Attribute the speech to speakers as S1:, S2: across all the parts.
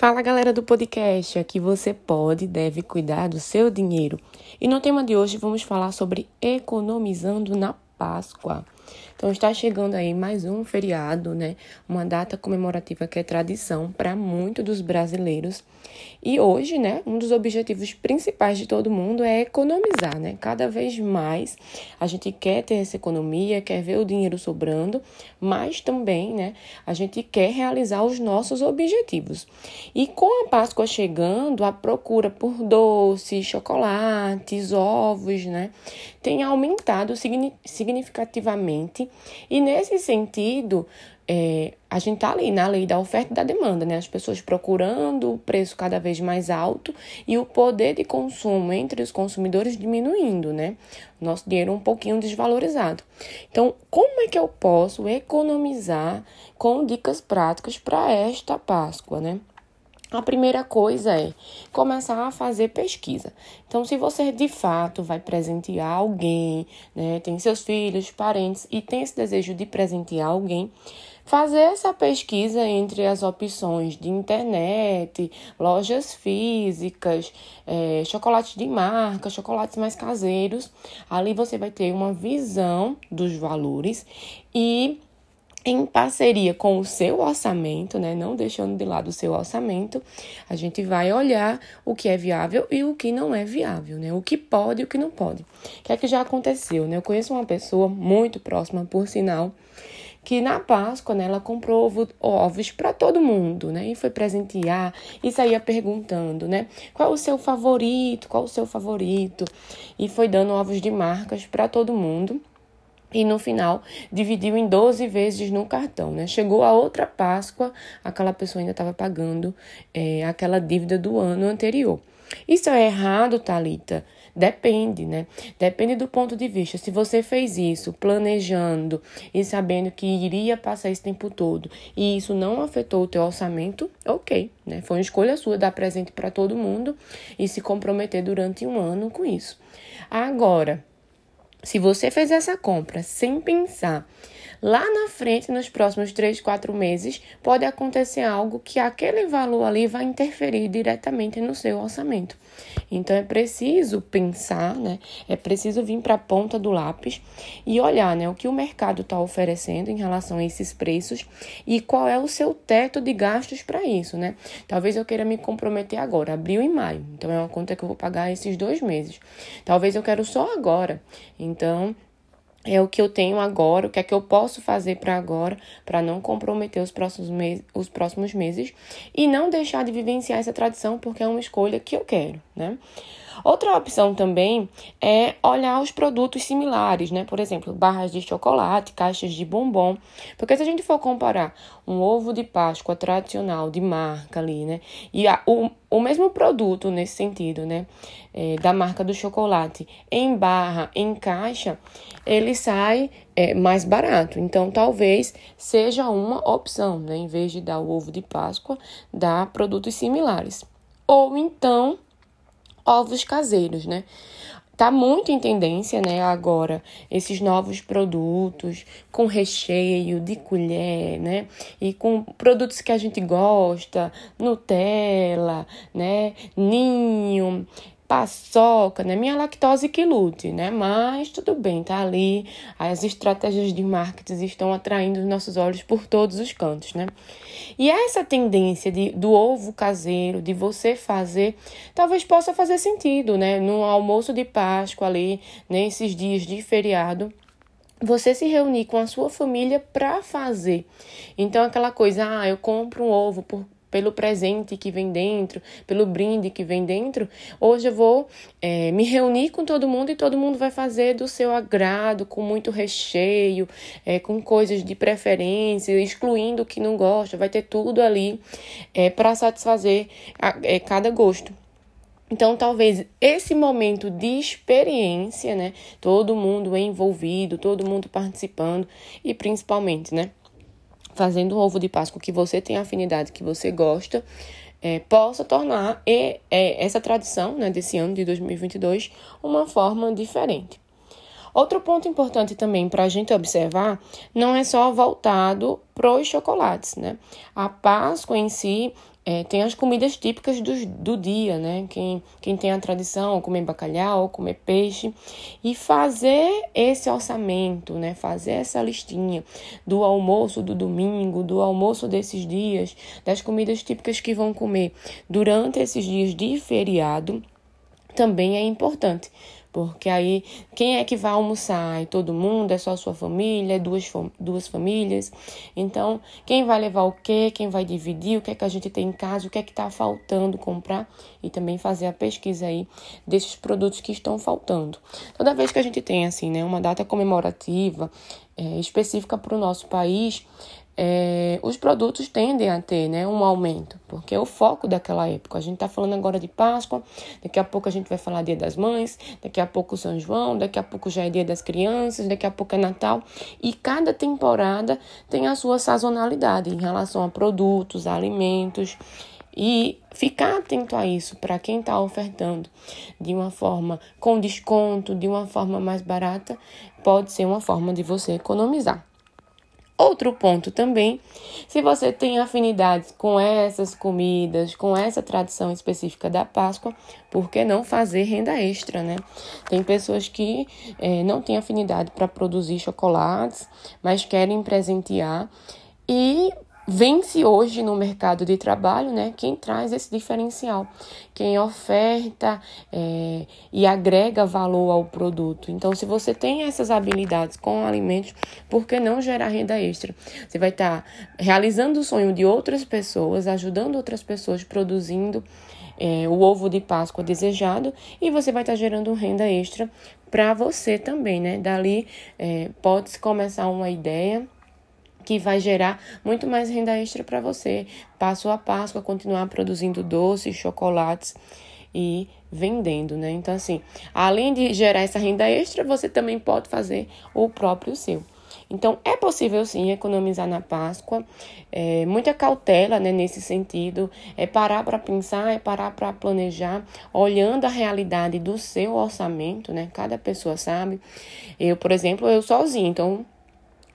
S1: Fala galera do podcast, aqui você pode e deve cuidar do seu dinheiro. E no tema de hoje vamos falar sobre economizando na Páscoa. Então está chegando aí mais um feriado, né? Uma data comemorativa que é tradição para muitos dos brasileiros. E hoje, né, um dos objetivos principais de todo mundo é economizar, né? Cada vez mais a gente quer ter essa economia, quer ver o dinheiro sobrando, mas também, né, a gente quer realizar os nossos objetivos. E com a Páscoa chegando, a procura por doces, chocolates, ovos, né, tem aumentado significativamente e nesse sentido, é, a gente está ali na lei da oferta e da demanda, né? As pessoas procurando o preço cada vez mais alto e o poder de consumo entre os consumidores diminuindo, né? Nosso dinheiro um pouquinho desvalorizado. Então, como é que eu posso economizar com dicas práticas para esta Páscoa, né? A primeira coisa é começar a fazer pesquisa. Então, se você de fato vai presentear alguém, né, tem seus filhos, parentes e tem esse desejo de presentear alguém, fazer essa pesquisa entre as opções de internet, lojas físicas, é, chocolates de marca, chocolates mais caseiros. Ali você vai ter uma visão dos valores e em parceria com o seu orçamento, né, não deixando de lado o seu orçamento, a gente vai olhar o que é viável e o que não é viável, né, o que pode e o que não pode. O que é que já aconteceu, né? Eu conheço uma pessoa muito próxima, por sinal, que na Páscoa, né, ela comprou ovo, ovos para todo mundo, né, e foi presentear e saía perguntando, né, qual o seu favorito, qual o seu favorito, e foi dando ovos de marcas para todo mundo. E no final dividiu em 12 vezes no cartão, né? Chegou a outra Páscoa, aquela pessoa ainda estava pagando é, aquela dívida do ano anterior. Isso é errado, Talita? Depende, né? Depende do ponto de vista. Se você fez isso planejando e sabendo que iria passar esse tempo todo e isso não afetou o teu orçamento, ok, né? Foi uma escolha sua dar presente para todo mundo e se comprometer durante um ano com isso. Agora, se você fez essa compra sem pensar Lá na frente, nos próximos 3, 4 meses, pode acontecer algo que aquele valor ali vai interferir diretamente no seu orçamento. Então é preciso pensar, né? É preciso vir para a ponta do lápis e olhar, né, o que o mercado está oferecendo em relação a esses preços e qual é o seu teto de gastos para isso, né? Talvez eu queira me comprometer agora, abril e maio. Então é uma conta que eu vou pagar esses dois meses. Talvez eu quero só agora. Então é o que eu tenho agora, o que é que eu posso fazer para agora, para não comprometer os próximos, os próximos meses e não deixar de vivenciar essa tradição, porque é uma escolha que eu quero, né? Outra opção também é olhar os produtos similares, né? Por exemplo, barras de chocolate, caixas de bombom. Porque se a gente for comparar um ovo de Páscoa tradicional, de marca ali, né? E a, o, o mesmo produto nesse sentido, né? É, da marca do chocolate em barra, em caixa, ele sai é, mais barato. Então, talvez seja uma opção, né? Em vez de dar o ovo de Páscoa, dar produtos similares. Ou então ovos caseiros, né? Tá muito em tendência, né, agora, esses novos produtos com recheio de colher, né? E com produtos que a gente gosta, Nutella, né? Ninho, paçoca, né? Minha lactose que lute, né? Mas tudo bem, tá ali. As estratégias de marketing estão atraindo os nossos olhos por todos os cantos, né? E essa tendência de, do ovo caseiro, de você fazer, talvez possa fazer sentido, né? No almoço de Páscoa ali, nesses dias de feriado você se reunir com a sua família para fazer. Então, aquela coisa, ah, eu compro um ovo por pelo presente que vem dentro, pelo brinde que vem dentro. Hoje eu vou é, me reunir com todo mundo e todo mundo vai fazer do seu agrado, com muito recheio, é, com coisas de preferência, excluindo o que não gosta. Vai ter tudo ali é, para satisfazer a, é, cada gosto. Então, talvez esse momento de experiência, né? Todo mundo envolvido, todo mundo participando e principalmente, né? Fazendo um ovo de Páscoa que você tem afinidade, que você gosta, é, possa tornar e, é, essa tradição né, desse ano de 2022 uma forma diferente. Outro ponto importante também para a gente observar não é só voltado para os chocolates, né? A Páscoa em si é, tem as comidas típicas do, do dia, né? Quem, quem tem a tradição, comer bacalhau, comer peixe, e fazer esse orçamento, né? Fazer essa listinha do almoço do domingo, do almoço desses dias, das comidas típicas que vão comer durante esses dias de feriado, também é importante porque aí, quem é que vai almoçar? E todo mundo? É só sua família? É duas, duas famílias? Então, quem vai levar o quê? Quem vai dividir? O que é que a gente tem em casa? O que é que está faltando comprar? E também fazer a pesquisa aí desses produtos que estão faltando. Toda vez que a gente tem, assim, né, uma data comemorativa é, específica para o nosso país, é, os produtos tendem a ter né, um aumento, porque é o foco daquela época. A gente está falando agora de Páscoa, daqui a pouco a gente vai falar Dia das Mães, daqui a pouco São João, daqui a pouco já é Dia das Crianças, daqui a pouco é Natal. E cada temporada tem a sua sazonalidade em relação a produtos, a alimentos. E ficar atento a isso para quem está ofertando de uma forma com desconto, de uma forma mais barata, pode ser uma forma de você economizar. Outro ponto também, se você tem afinidades com essas comidas, com essa tradição específica da Páscoa, por que não fazer renda extra, né? Tem pessoas que é, não têm afinidade para produzir chocolates, mas querem presentear e vence hoje no mercado de trabalho, né? Quem traz esse diferencial, quem oferta é, e agrega valor ao produto. Então, se você tem essas habilidades com alimentos, por que não gerar renda extra? Você vai estar tá realizando o sonho de outras pessoas, ajudando outras pessoas produzindo é, o ovo de Páscoa desejado e você vai estar tá gerando renda extra para você também, né? Dali é, pode-se começar uma ideia que vai gerar muito mais renda extra para você, passo a passo, a continuar produzindo doces, chocolates e vendendo, né? Então, assim, além de gerar essa renda extra, você também pode fazer o próprio seu. Então, é possível sim economizar na Páscoa, é, muita cautela né, nesse sentido, é parar para pensar, é parar para planejar, olhando a realidade do seu orçamento, né? Cada pessoa sabe. Eu, por exemplo, eu sozinho, então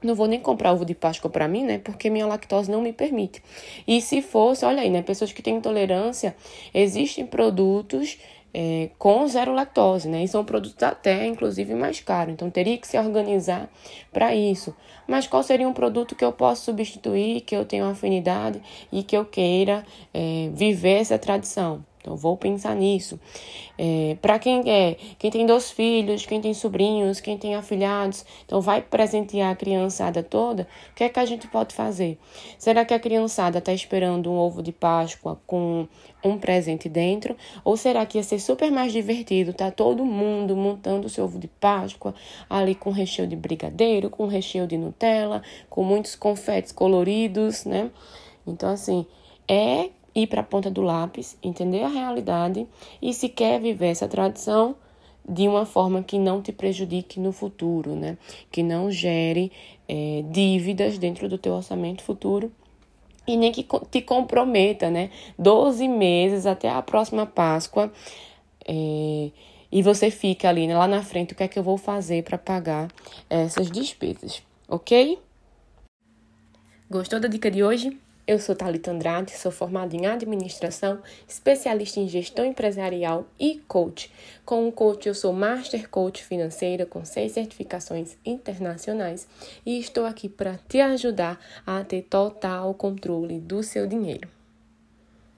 S1: não vou nem comprar ovo de Páscoa para mim, né? Porque minha lactose não me permite. E se fosse, olha aí, né? Pessoas que têm intolerância, existem produtos é, com zero lactose, né? E são produtos até, inclusive, mais caros. Então, teria que se organizar para isso. Mas qual seria um produto que eu posso substituir, que eu tenho afinidade e que eu queira é, viver essa tradição? Então, vou pensar nisso. É, para quem é, quem tem dois filhos, quem tem sobrinhos, quem tem afilhados, então vai presentear a criançada toda, o que é que a gente pode fazer? Será que a criançada está esperando um ovo de Páscoa com um presente dentro? Ou será que ia ser super mais divertido, tá todo mundo montando o seu ovo de Páscoa ali com recheio de brigadeiro, com recheio de Nutella, com muitos confetes coloridos, né? Então, assim, é ir para a ponta do lápis, entender a realidade e se quer viver essa tradição de uma forma que não te prejudique no futuro, né? Que não gere é, dívidas dentro do teu orçamento futuro e nem que te comprometa, né? 12 meses até a próxima Páscoa é, e você fica ali né, lá na frente, o que é que eu vou fazer para pagar essas despesas, ok? Gostou da dica de hoje? Eu sou Thalita Andrade, sou formada em administração, especialista em gestão empresarial e coach. Com o coach, eu sou Master Coach Financeira com seis certificações internacionais e estou aqui para te ajudar a ter total controle do seu dinheiro.